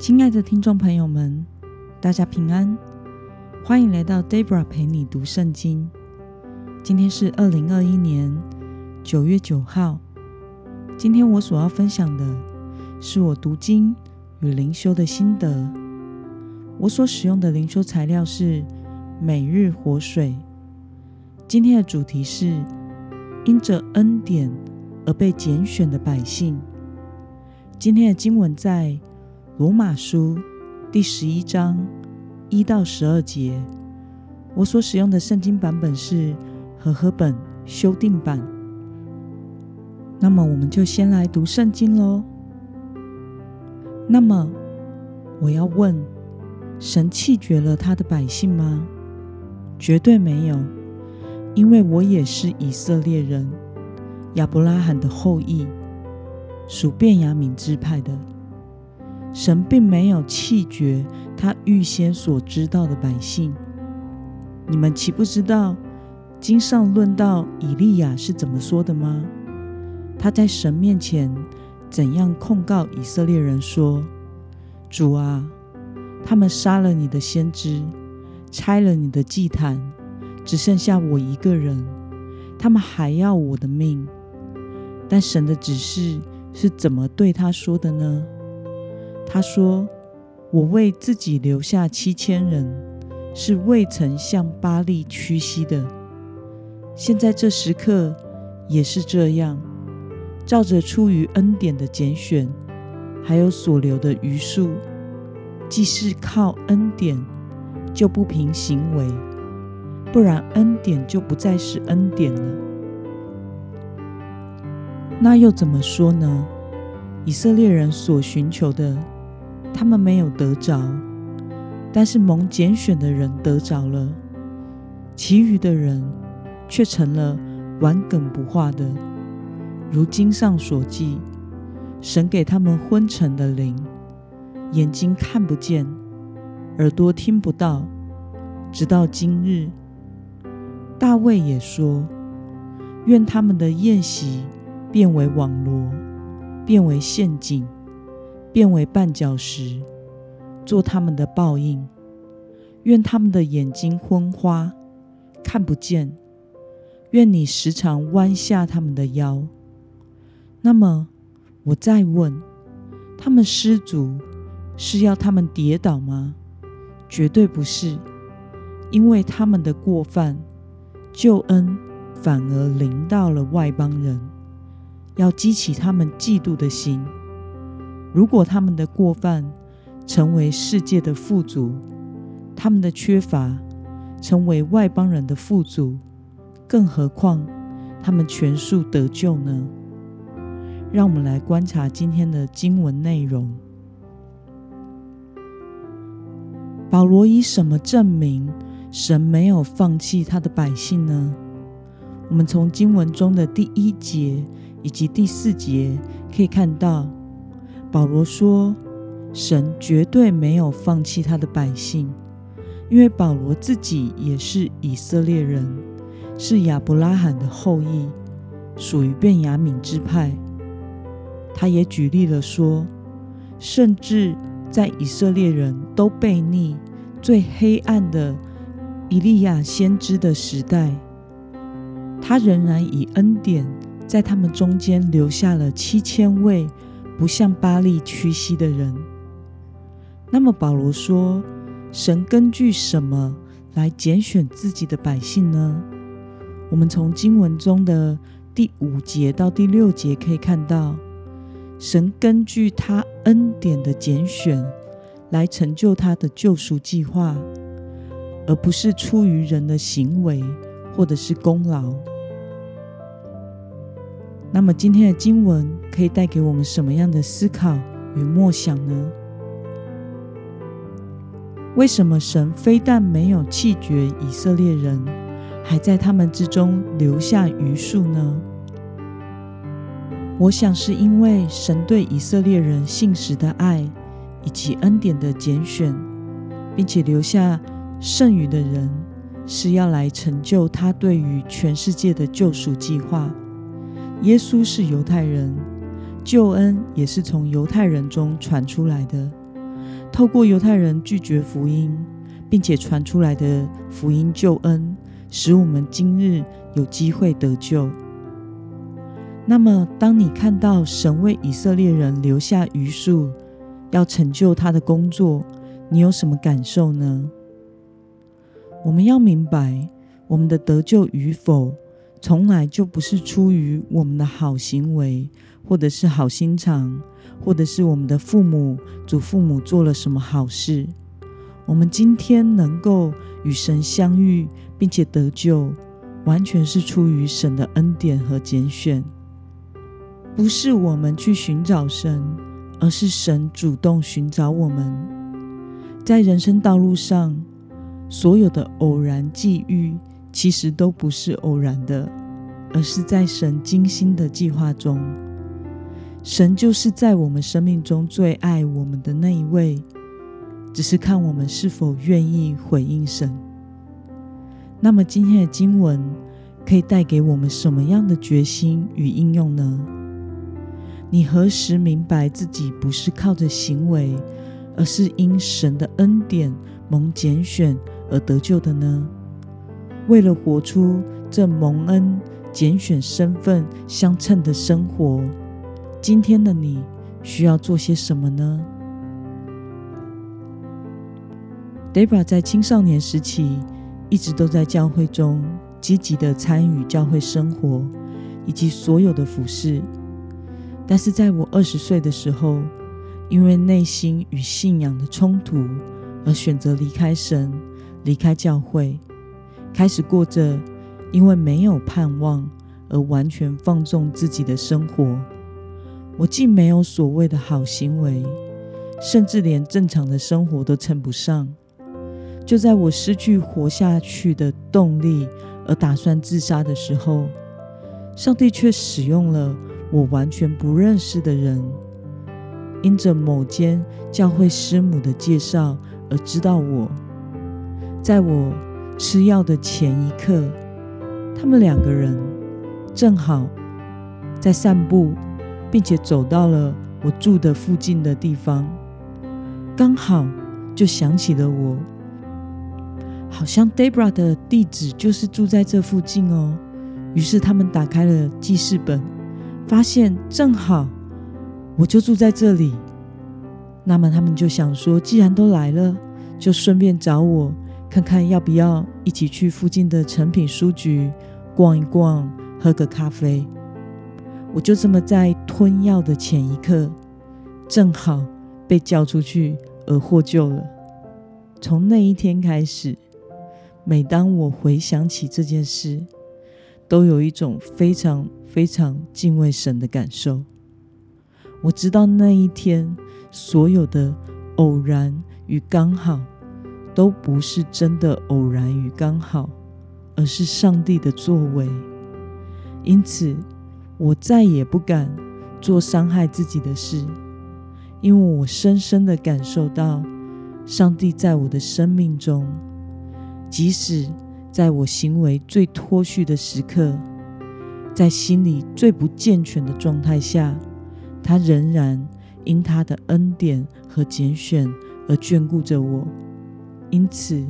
亲爱的听众朋友们，大家平安，欢迎来到 Debra 陪你读圣经。今天是二零二一年九月九号。今天我所要分享的是我读经与灵修的心得。我所使用的灵修材料是每日活水。今天的主题是因着恩典而被拣选的百姓。今天的经文在罗马书第十一章一到十二节。我所使用的圣经版本是和合本修订版。那么，我们就先来读圣经喽。那么，我要问。神弃绝了他的百姓吗？绝对没有，因为我也是以色列人，亚伯拉罕的后裔，属便雅悯支派的。神并没有弃绝他预先所知道的百姓。你们岂不知道经上论到以利亚是怎么说的吗？他在神面前怎样控告以色列人说：“主啊！”他们杀了你的先知，拆了你的祭坛，只剩下我一个人。他们还要我的命。但神的指示是怎么对他说的呢？他说：“我为自己留下七千人，是未曾向巴利屈膝的。现在这时刻也是这样，照着出于恩典的拣选，还有所留的余数。”既是靠恩典，就不凭行为，不然恩典就不再是恩典了。那又怎么说呢？以色列人所寻求的，他们没有得着；但是蒙拣选的人得着了，其余的人却成了顽梗不化的。如经上所记，神给他们昏沉的灵。眼睛看不见，耳朵听不到，直到今日。大卫也说：“愿他们的宴席变为网罗，变为陷阱，变为绊脚石，做他们的报应。愿他们的眼睛昏花，看不见。愿你时常弯下他们的腰。那么，我再问他们失足。”是要他们跌倒吗？绝对不是，因为他们的过犯，救恩反而临到了外邦人，要激起他们嫉妒的心。如果他们的过犯成为世界的富足，他们的缺乏成为外邦人的富足，更何况他们全数得救呢？让我们来观察今天的经文内容。保罗以什么证明神没有放弃他的百姓呢？我们从经文中的第一节以及第四节可以看到，保罗说神绝对没有放弃他的百姓，因为保罗自己也是以色列人，是亚伯拉罕的后裔，属于便雅悯支派。他也举例了说，甚至。在以色列人都悖逆、最黑暗的以利亚先知的时代，他仍然以恩典在他们中间留下了七千位不向巴利屈膝的人。那么保罗说，神根据什么来拣选自己的百姓呢？我们从经文中的第五节到第六节可以看到。神根据他恩典的拣选来成就他的救赎计划，而不是出于人的行为或者是功劳。那么今天的经文可以带给我们什么样的思考与默想呢？为什么神非但没有弃绝以色列人，还在他们之中留下余数呢？我想是因为神对以色列人信实的爱，以及恩典的拣选，并且留下剩余的人，是要来成就他对于全世界的救赎计划。耶稣是犹太人，救恩也是从犹太人中传出来的，透过犹太人拒绝福音，并且传出来的福音救恩，使我们今日有机会得救。那么，当你看到神为以色列人留下余数，要成就他的工作，你有什么感受呢？我们要明白，我们的得救与否，从来就不是出于我们的好行为，或者是好心肠，或者是我们的父母、祖父母做了什么好事。我们今天能够与神相遇，并且得救，完全是出于神的恩典和拣选。不是我们去寻找神，而是神主动寻找我们。在人生道路上，所有的偶然际遇，其实都不是偶然的，而是在神精心的计划中。神就是在我们生命中最爱我们的那一位，只是看我们是否愿意回应神。那么，今天的经文可以带给我们什么样的决心与应用呢？你何时明白自己不是靠着行为，而是因神的恩典蒙拣选而得救的呢？为了活出这蒙恩拣选身份相称的生活，今天的你需要做些什么呢？Debra 在青少年时期一直都在教会中积极的参与教会生活以及所有的服饰。但是在我二十岁的时候，因为内心与信仰的冲突，而选择离开神，离开教会，开始过着因为没有盼望而完全放纵自己的生活。我既没有所谓的好行为，甚至连正常的生活都称不上。就在我失去活下去的动力，而打算自杀的时候，上帝却使用了。我完全不认识的人，因着某间教会师母的介绍而知道我。在我吃药的前一刻，他们两个人正好在散步，并且走到了我住的附近的地方，刚好就想起了我，好像 Debra 的地址就是住在这附近哦。于是他们打开了记事本。发现正好我就住在这里，那么他们就想说，既然都来了，就顺便找我看看要不要一起去附近的诚品书局逛一逛，喝个咖啡。我就这么在吞药的前一刻，正好被叫出去而获救了。从那一天开始，每当我回想起这件事，都有一种非常。非常敬畏神的感受。我知道那一天所有的偶然与刚好，都不是真的偶然与刚好，而是上帝的作为。因此，我再也不敢做伤害自己的事，因为我深深的感受到上帝在我的生命中，即使在我行为最脱序的时刻。在心里最不健全的状态下，他仍然因他的恩典和拣选而眷顾着我。因此，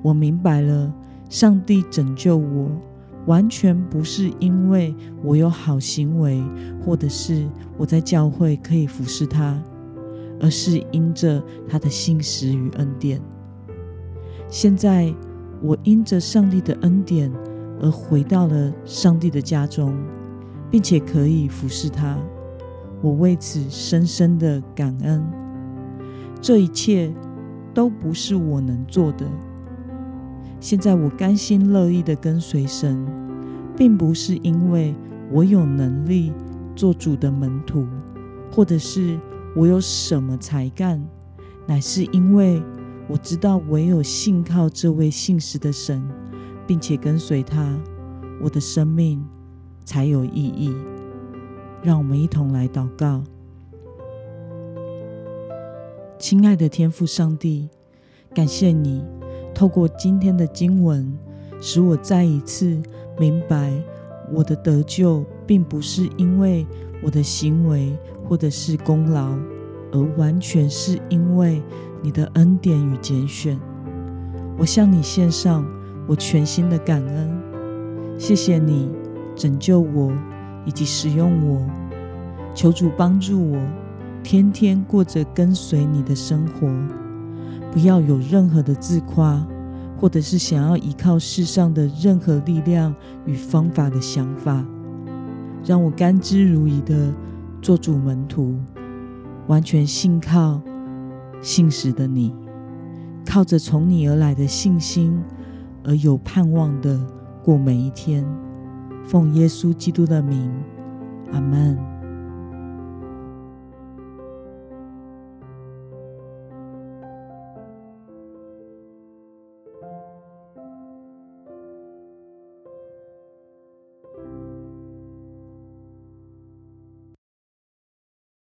我明白了，上帝拯救我，完全不是因为我有好行为，或者是我在教会可以服侍他，而是因着他的信实与恩典。现在，我因着上帝的恩典。而回到了上帝的家中，并且可以服侍他，我为此深深的感恩。这一切都不是我能做的。现在我甘心乐意的跟随神，并不是因为我有能力做主的门徒，或者是我有什么才干，乃是因为我知道唯有信靠这位信实的神。并且跟随他，我的生命才有意义。让我们一同来祷告，亲爱的天父上帝，感谢你透过今天的经文，使我再一次明白，我的得救并不是因为我的行为或者是功劳，而完全是因为你的恩典与拣选。我向你献上我全心的感恩，谢谢你拯救我以及使用我。求主帮助我，天天过着跟随你的生活，不要有任何的自夸，或者是想要依靠世上的任何力量与方法的想法。让我甘之如饴的做主门徒，完全信靠信实的你，靠着从你而来的信心而有盼望的过每一天。奉耶稣基督的名，阿门。